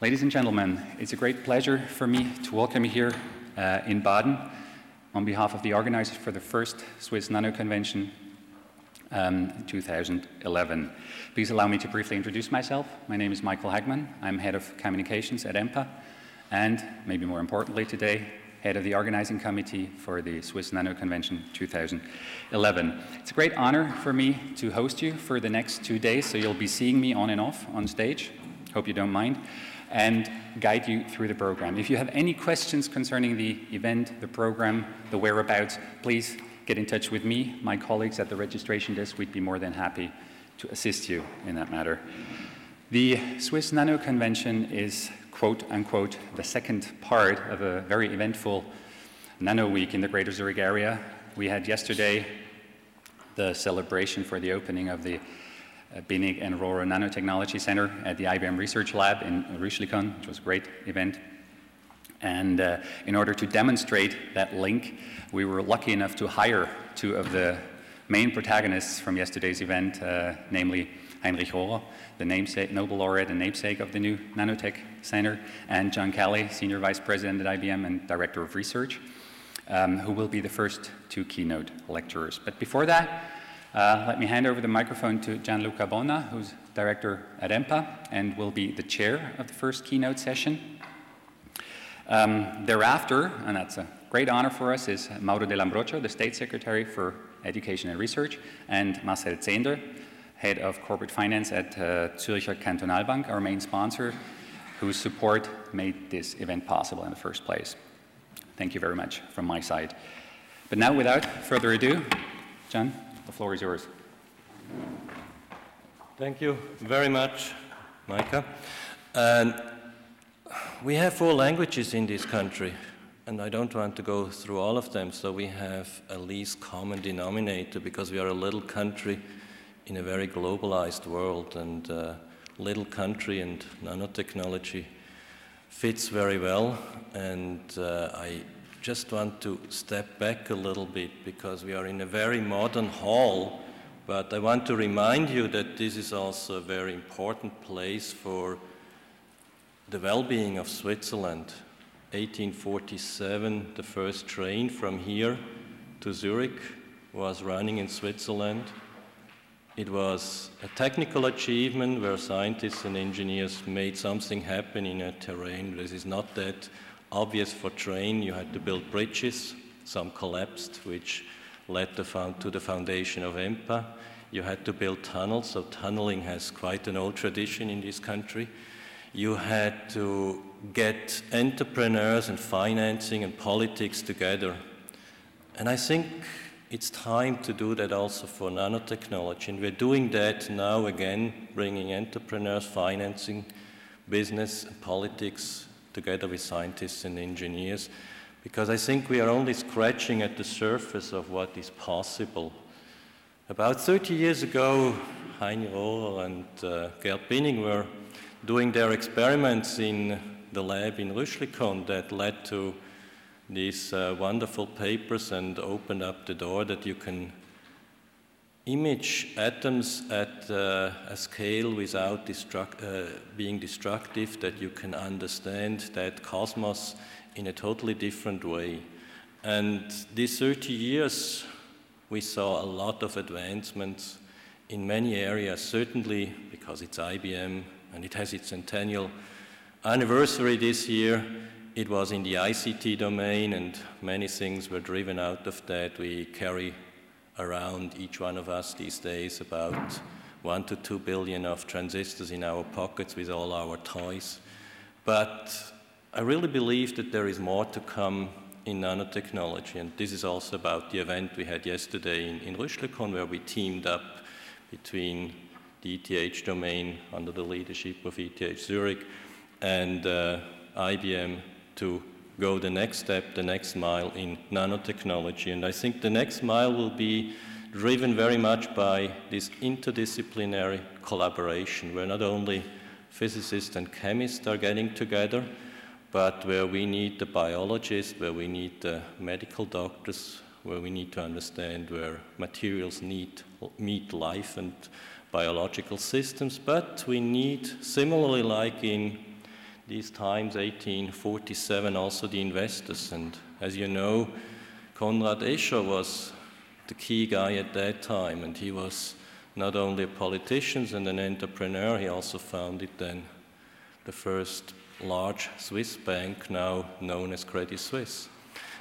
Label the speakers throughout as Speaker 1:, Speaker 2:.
Speaker 1: Ladies and gentlemen, it's a great pleasure for me to welcome you here uh, in Baden on behalf of the organizers for the first Swiss Nano Convention um, 2011. Please allow me to briefly introduce myself. My name is Michael Hagmann. I'm head of communications at EMPA, and maybe more importantly today, head of the organizing committee for the Swiss Nano Convention 2011. It's a great honor for me to host you for the next two days, so you'll be seeing me on and off on stage. Hope you don't mind and guide you through the program. If you have any questions concerning the event, the program, the whereabouts, please get in touch with me, my colleagues at the registration desk. We'd be more than happy to assist you in that matter. The Swiss Nano Convention is, quote unquote, the second part of a very eventful Nano Week in the Greater Zurich area. We had yesterday the celebration for the opening of the Binnig and Rohrer Nanotechnology Center at the IBM Research Lab in Rüschlikon, which was a great event. And uh, in order to demonstrate that link, we were lucky enough to hire two of the main protagonists from yesterday's event, uh, namely Heinrich Rohrer, the namesake, Nobel laureate and namesake of the new Nanotech Center, and John Kelly, Senior Vice President at IBM and Director of Research, um, who will be the first two keynote lecturers. But before that, uh, let me hand over the microphone to Gian-Luca Bona, who's director at EMPA and will be the chair of the first keynote session. Um, thereafter, and that's a great honor for us, is Mauro Dell'Ambrogio, the State Secretary for Education and Research, and Marcel Zehnder, Head of Corporate Finance at uh, Zürcher Kantonalbank, our main sponsor, whose support made this event possible in the first place. Thank you very much from my side. But now, without further ado, Gian. The floor is yours.
Speaker 2: Thank you very much, Micah. And we have four languages in this country, and I don't want to go through all of them, so we have a least common denominator because we are a little country in a very globalized world, and uh, little country and nanotechnology fits very well, and uh, I just want to step back a little bit because we are in a very modern hall, but I want to remind you that this is also a very important place for the well-being of Switzerland. 1847, the first train from here to Zurich was running in Switzerland. It was a technical achievement where scientists and engineers made something happen in a terrain that is not that obvious for train. You had to build bridges. Some collapsed, which led to the foundation of EMPA. You had to build tunnels, so tunneling has quite an old tradition in this country. You had to get entrepreneurs and financing and politics together. And I think it's time to do that also for nanotechnology. And we're doing that now again, bringing entrepreneurs, financing, business, politics together with scientists and engineers, because I think we are only scratching at the surface of what is possible. About 30 years ago, Hein Rohrer and uh, Gerd Binnig were doing their experiments in the lab in Rüschlikon that led to these uh, wonderful papers and opened up the door that you can image atoms at uh, a scale without destruct, uh, being destructive, that you can understand that cosmos in a totally different way. And these 30 years, we saw a lot of advancements in many areas, certainly because it's IBM and it has its centennial anniversary this year. It was in the ICT domain, and many things were driven out of that. We carry around each one of us these days about one to two billion of transistors in our pockets with all our toys. But I really believe that there is more to come in nanotechnology, and this is also about the event we had yesterday in, in Rüschlikon, where we teamed up between the ETH domain under the leadership of ETH Zurich and uh, IBM to go the next step, the next mile in nanotechnology. And I think the next mile will be driven very much by this interdisciplinary collaboration, where not only physicists and chemists are getting together, but where we need the biologists, where we need the medical doctors, where we need to understand where materials need, meet life and biological systems, but we need, similarly like in these times, 1847, also the investors. And as you know, Konrad Escher was the key guy at that time, and he was not only a politician and an entrepreneur, he also founded then the first large Swiss bank, now known as Credit Suisse.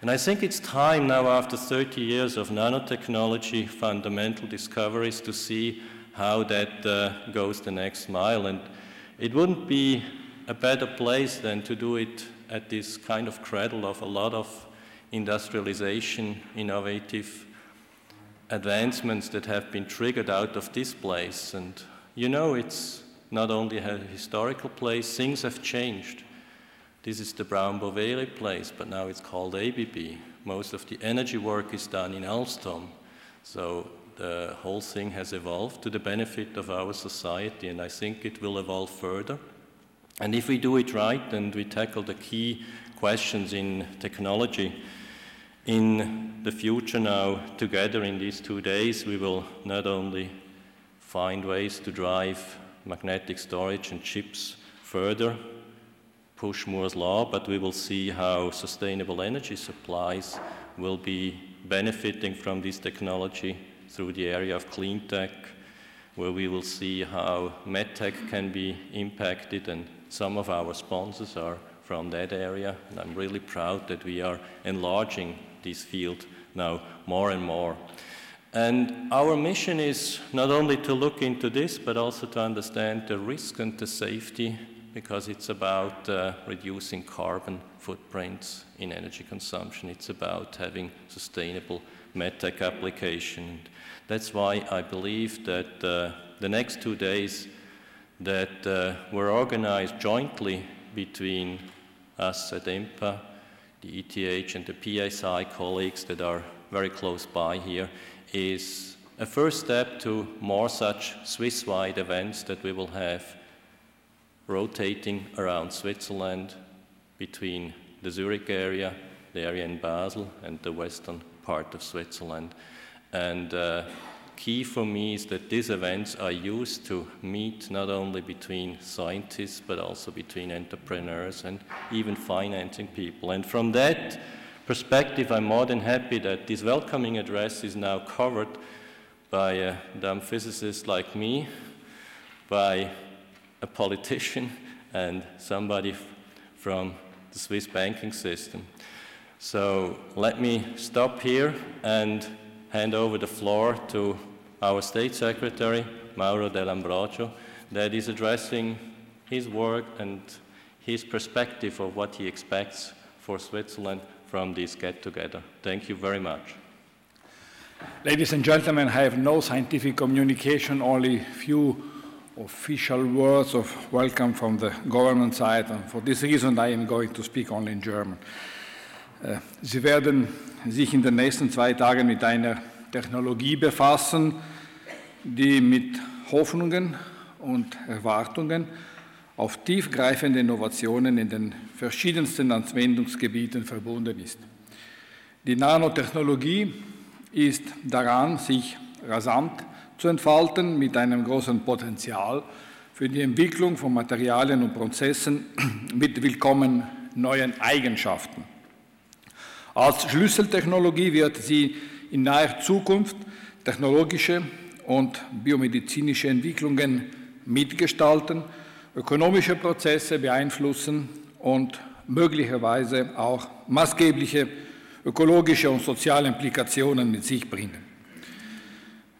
Speaker 2: And I think it's time now, after 30 years of nanotechnology fundamental discoveries, to see how that uh, goes the next mile. And it wouldn't be a better place than to do it at this kind of cradle of a lot of industrialization, innovative advancements that have been triggered out of this place. And you know, it's not only a historical place, things have changed. This is the Brown Boveri place, but now it's called ABB. Most of the energy work is done in Alstom. So the whole thing has evolved to the benefit of our society, and I think it will evolve further. And if we do it right and we tackle the key questions in technology, in the future now, together in these two days, we will not only find ways to drive magnetic storage and chips further, push Moore's law, but we will see how sustainable energy supplies will be benefiting from this technology through the area of clean tech, where we will see how medtech can be impacted, and some of our sponsors are from that area. And I'm really proud that we are enlarging this field now more and more. And our mission is not only to look into this, but also to understand the risk and the safety, because it's about uh, reducing carbon footprints in energy consumption. It's about having sustainable medtech application. That's why I believe that uh, the next two days that uh, were organized jointly between us at EMPA, the ETH, and the PSI colleagues that are very close by here is a first step to more such Swiss-wide events that we will have rotating around Switzerland between the Zurich area, the area in Basel, and the western part of Switzerland. And uh, key for me is that these events are used to meet not only between scientists, but also between entrepreneurs and even financing people. And from that, perspective, I'm more than happy that this welcoming address is now covered by a dumb physicist like me, by a politician, and somebody from the Swiss banking system. So let me stop here and hand over the floor to our State Secretary, Mauro Dell'Ambrogio, that is addressing his work and his perspective of what he expects for Switzerland from this get-together. Thank you very much.
Speaker 3: Ladies and gentlemen, I have no scientific communication, only few official words of welcome from the government side. And for this reason, I am going to speak only in German. Äh, Sie werden sich in den nächsten zwei Tagen mit einer Technologie befassen, die mit Hoffnungen und Erwartungen auf tiefgreifende Innovationen in den verschiedensten Anwendungsgebieten verbunden ist. Die Nanotechnologie ist daran, sich rasant zu entfalten mit einem großen Potenzial für die Entwicklung von Materialien und Prozessen mit willkommen neuen Eigenschaften. Als Schlüsseltechnologie wird sie in naher Zukunft technologische und biomedizinische Entwicklungen mitgestalten, ökonomische Prozesse beeinflussen und möglicherweise auch maßgebliche ökologische und soziale Implikationen mit sich bringen.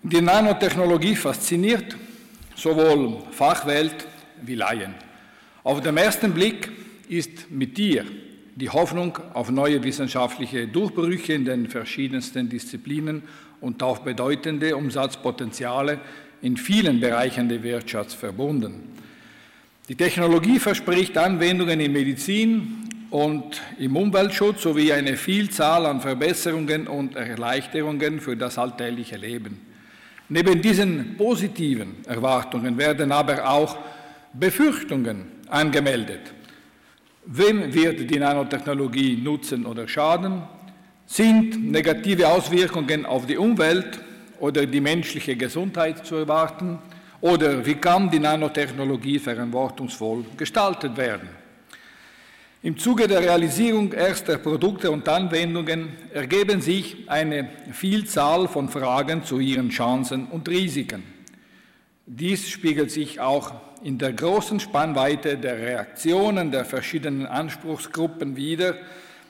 Speaker 3: Die Nanotechnologie fasziniert sowohl Fachwelt wie Laien. Auf den ersten Blick ist mit ihr die Hoffnung auf neue wissenschaftliche Durchbrüche in den verschiedensten Disziplinen und auf bedeutende Umsatzpotenziale in vielen Bereichen der Wirtschaft verbunden. Die Technologie verspricht Anwendungen in Medizin und im Umweltschutz sowie eine Vielzahl an Verbesserungen und Erleichterungen für das alltägliche Leben. Neben diesen positiven Erwartungen werden aber auch Befürchtungen angemeldet. Wem wird die Nanotechnologie nutzen oder schaden? Sind negative Auswirkungen auf die Umwelt oder die menschliche Gesundheit zu erwarten? Oder wie kann die Nanotechnologie verantwortungsvoll gestaltet werden? Im Zuge der Realisierung erster Produkte und Anwendungen ergeben sich eine Vielzahl von Fragen zu ihren Chancen und Risiken. Dies spiegelt sich auch in der großen Spannweite der Reaktionen der verschiedenen Anspruchsgruppen wider,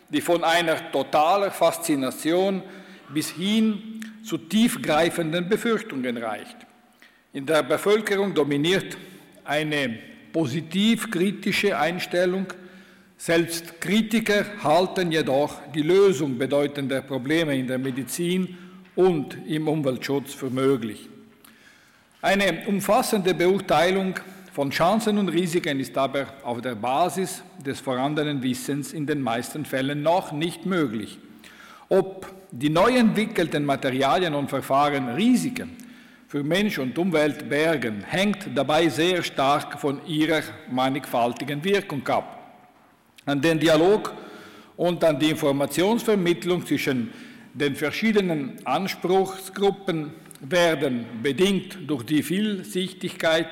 Speaker 3: die von einer totaler Faszination bis hin zu tiefgreifenden Befürchtungen reicht. In der Bevölkerung dominiert eine positiv-kritische Einstellung, selbst Kritiker halten jedoch die Lösung bedeutender Probleme in der Medizin und im Umweltschutz für möglich. Eine umfassende Beurteilung von Chancen und Risiken ist aber auf der Basis des vorhandenen Wissens in den meisten Fällen noch nicht möglich. Ob die neu entwickelten Materialien und Verfahren Risiken für Mensch und Umwelt bergen, hängt dabei sehr stark von ihrer mannigfaltigen Wirkung ab. An den Dialog und an die Informationsvermittlung zwischen den verschiedenen Anspruchsgruppen werden bedingt durch die Vielsichtigkeit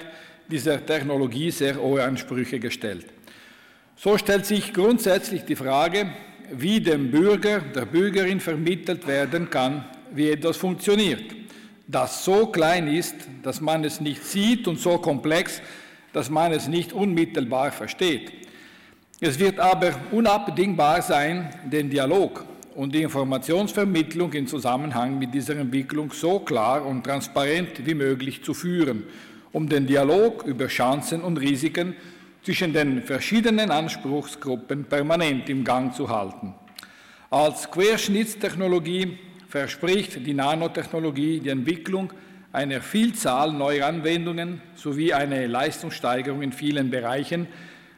Speaker 3: dieser Technologie sehr hohe Ansprüche gestellt. So stellt sich grundsätzlich die Frage, wie dem Bürger, der Bürgerin vermittelt werden kann, wie etwas funktioniert, das so klein ist, dass man es nicht sieht und so komplex, dass man es nicht unmittelbar versteht. Es wird aber unabdingbar sein, den Dialog und die Informationsvermittlung in Zusammenhang mit dieser Entwicklung so klar und transparent wie möglich zu führen, um den Dialog über Chancen und Risiken zwischen den verschiedenen Anspruchsgruppen permanent im Gang zu halten. Als Querschnittstechnologie verspricht die Nanotechnologie die Entwicklung einer Vielzahl neuer Anwendungen sowie eine Leistungssteigerung in vielen Bereichen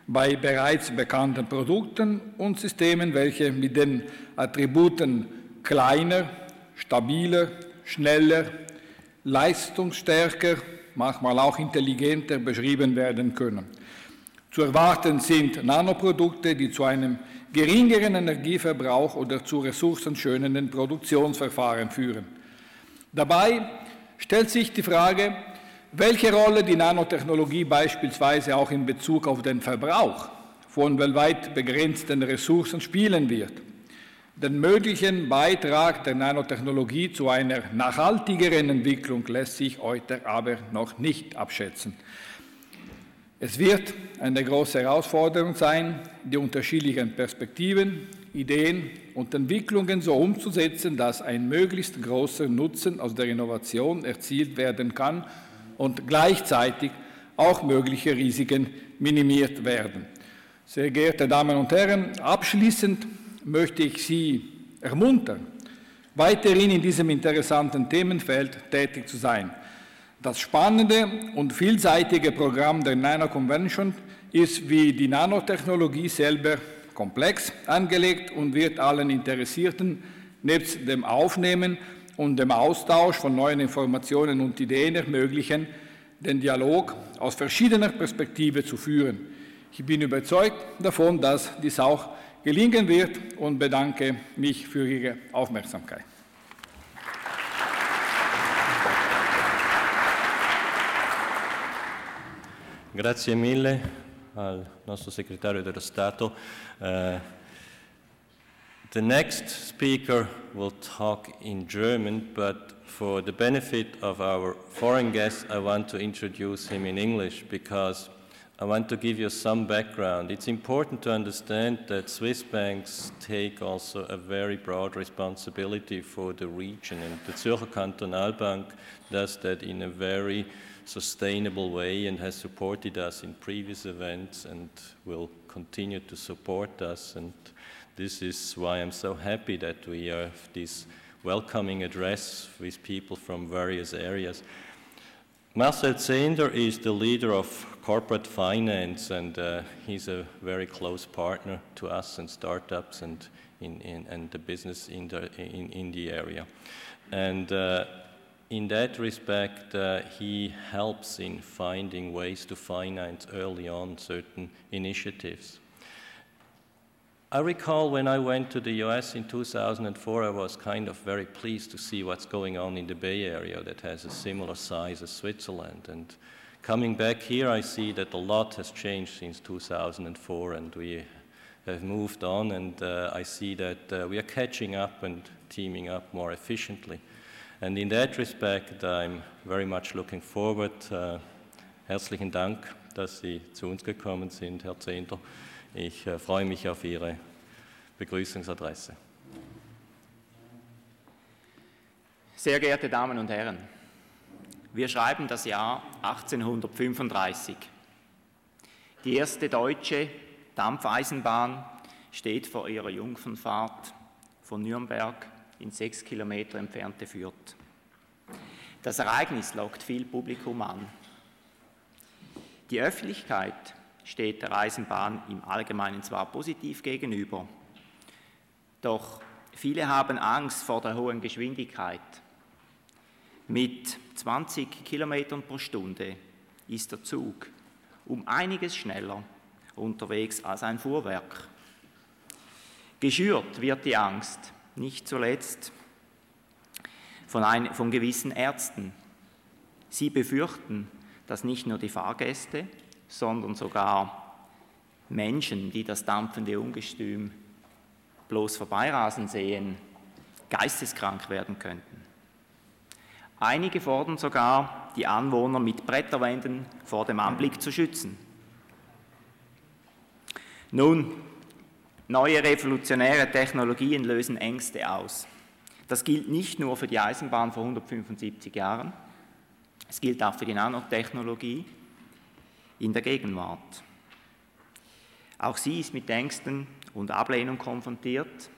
Speaker 3: bei bereits bekannten Produkten und Systemen, welche mit den Attributen kleiner, stabiler, schneller, leistungsstärker, manchmal auch intelligenter beschrieben werden können. Zu erwarten sind Nanoprodukte, die zu einem geringeren Energieverbrauch oder zu ressourcenschonenden Produktionsverfahren führen. Dabei stellt sich die Frage, welche Rolle die Nanotechnologie beispielsweise auch in Bezug auf den Verbrauch von weltweit begrenzten Ressourcen spielen wird. Den möglichen Beitrag der Nanotechnologie zu einer nachhaltigeren Entwicklung lässt sich heute aber noch nicht abschätzen. Es wird eine große Herausforderung sein, die unterschiedlichen Perspektiven, Ideen und Entwicklungen so umzusetzen, dass ein möglichst großer Nutzen aus der Innovation erzielt werden kann und gleichzeitig auch mögliche Risiken minimiert werden. Sehr geehrte Damen und Herren, abschließend möchte ich Sie ermuntern, weiterhin in diesem interessanten Themenfeld tätig zu sein. Das spannende und vielseitige Programm der Nano Convention ist wie die Nanotechnologie selber komplex angelegt und wird allen Interessierten nebst dem Aufnehmen und dem Austausch von neuen Informationen und Ideen ermöglichen, den Dialog aus verschiedener Perspektive zu führen. Ich bin überzeugt davon, dass dies auch gelingen wird und bedanke mich für Ihre Aufmerksamkeit.
Speaker 2: Grazie mille al nostro segretario dello Stato. Uh, the next speaker will talk in German, but for the benefit of our foreign guests, I want to introduce him in English because I want to give you some background. It's important to understand that Swiss banks take also a very broad responsibility for the region, and the Zürcher Kantonalbank does that in a very sustainable way and has supported us in previous events and will continue to support us. And this is why I'm so happy that we have this welcoming address with people from various areas. Marcel Zehnder is the leader of corporate finance, and uh, he's a very close partner to us and startups and in, in and the business in the, in, in the area. And uh, in that respect, uh, he helps in finding ways to finance early on certain initiatives. I recall when I went to the US in 2004, I was kind of very pleased to see what's going on in the Bay Area that has a similar size as Switzerland. And coming back here, I see that a lot has changed since 2004, and we have moved on, and uh, I see that uh, we are catching up and teaming up more efficiently. And in that respect, I'm very much looking forward. Uh, herzlichen Dank, dass Sie zu uns gekommen sind, Herr Zehnder. Ich äh, freue mich auf Ihre Begrüßungsadresse.
Speaker 4: Sehr geehrte Damen und Herren, wir schreiben das Jahr 1835. Die erste deutsche Dampfeisenbahn steht vor ihrer Jungfernfahrt von Nürnberg in sechs Kilometer entfernte Fürth. Das Ereignis lockt viel Publikum an. Die Öffentlichkeit steht der Eisenbahn im Allgemeinen zwar positiv gegenüber, doch viele haben Angst vor der hohen Geschwindigkeit. Mit 20 Kilometern pro Stunde ist der Zug um einiges schneller unterwegs als ein Fuhrwerk. Geschürt wird die Angst nicht zuletzt von, ein, von gewissen Ärzten. Sie befürchten, dass nicht nur die Fahrgäste, sondern sogar Menschen, die das dampfende Ungestüm bloß vorbeirasen sehen, geisteskrank werden könnten. Einige fordern sogar, die Anwohner mit Bretterwänden vor dem Anblick zu schützen. Nun, neue revolutionäre Technologien lösen Ängste aus. Das gilt nicht nur für die Eisenbahn vor 175 Jahren, es gilt auch für die Nanotechnologie in der Gegenwart. Auch sie ist mit Ängsten und Ablehnung konfrontiert.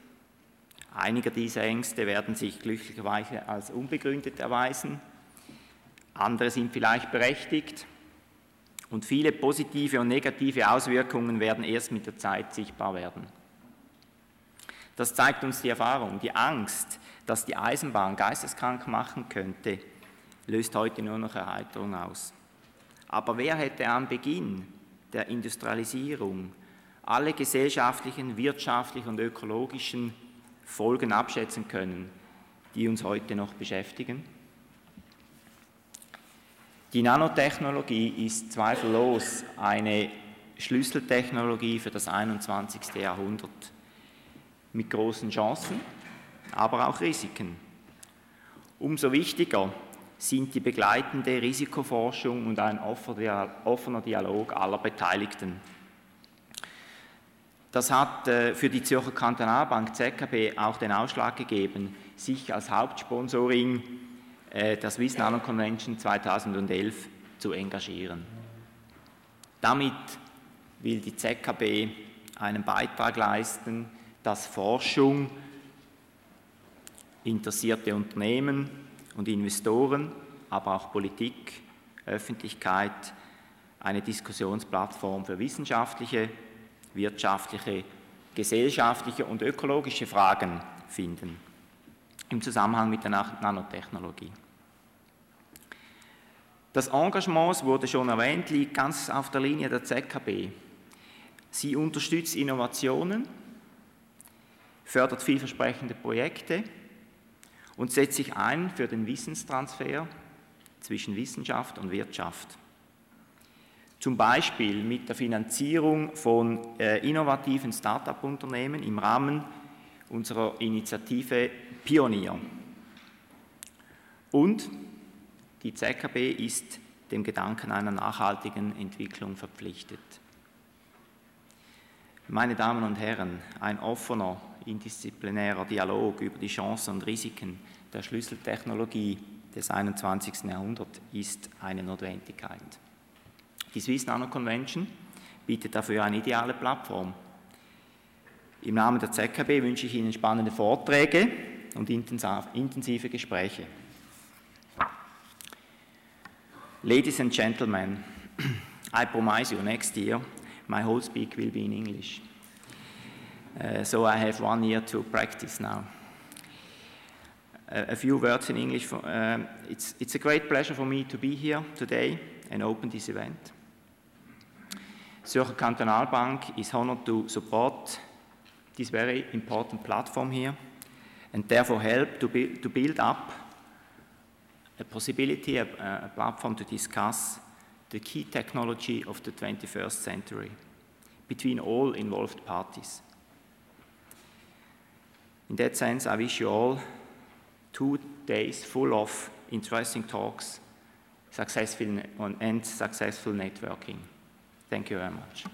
Speaker 4: Einige dieser Ängste werden sich glücklicherweise als unbegründet erweisen, andere sind vielleicht berechtigt und viele positive und negative Auswirkungen werden erst mit der Zeit sichtbar werden. Das zeigt uns die Erfahrung. Die Angst, dass die Eisenbahn geisteskrank machen könnte, löst heute nur noch Erheiterung aus. Aber wer hätte am Beginn der Industrialisierung alle gesellschaftlichen, wirtschaftlichen und ökologischen Folgen abschätzen können, die uns heute noch beschäftigen? Die Nanotechnologie ist zweifellos eine Schlüsseltechnologie für das 21. Jahrhundert mit großen Chancen, aber auch Risiken. Umso wichtiger sind die begleitende Risikoforschung und ein offener Dialog aller Beteiligten. Das hat äh, für die Zürcher Kantonalbank ZKB auch den Ausschlag gegeben, sich als Hauptsponsoring äh, der Swiss Nano Convention 2011 zu engagieren. Damit will die ZKB einen Beitrag leisten, dass Forschung, interessierte Unternehmen und Investoren, aber auch Politik, Öffentlichkeit eine Diskussionsplattform für wissenschaftliche, wirtschaftliche, gesellschaftliche und ökologische Fragen finden im Zusammenhang mit der Nanotechnologie. Das Engagement, wurde schon erwähnt, liegt ganz auf der Linie der ZKB. Sie unterstützt Innovationen, fördert vielversprechende Projekte und setzt sich ein für den Wissenstransfer zwischen Wissenschaft und Wirtschaft. Zum Beispiel mit der Finanzierung von äh, innovativen Start-up-Unternehmen im Rahmen unserer Initiative Pionier. Und die ZKB ist dem Gedanken einer nachhaltigen Entwicklung verpflichtet. Meine Damen und Herren, ein offener, interdisziplinärer Dialog über die Chancen und Risiken der Schlüsseltechnologie des 21. Jahrhunderts ist eine Notwendigkeit. Die Swiss Nano Convention bietet dafür eine ideale Plattform. Im Namen der ZKB wünsche ich Ihnen spannende Vorträge und intensive Gespräche. Ladies and gentlemen, I promise you next year my whole speak will be in English. Uh, so I have one year to practice now. A few words in English. For, um, it's, it's a great pleasure for me to be here today and open this event. Zürcher Kantonalbank is honored to support this very important platform here and therefore help to, be, to build up a possibility, a, a platform to discuss the key technology of the 21st century between all involved parties. In that sense, I wish you all two days full of interesting talks, successful and successful networking. Thank you very much.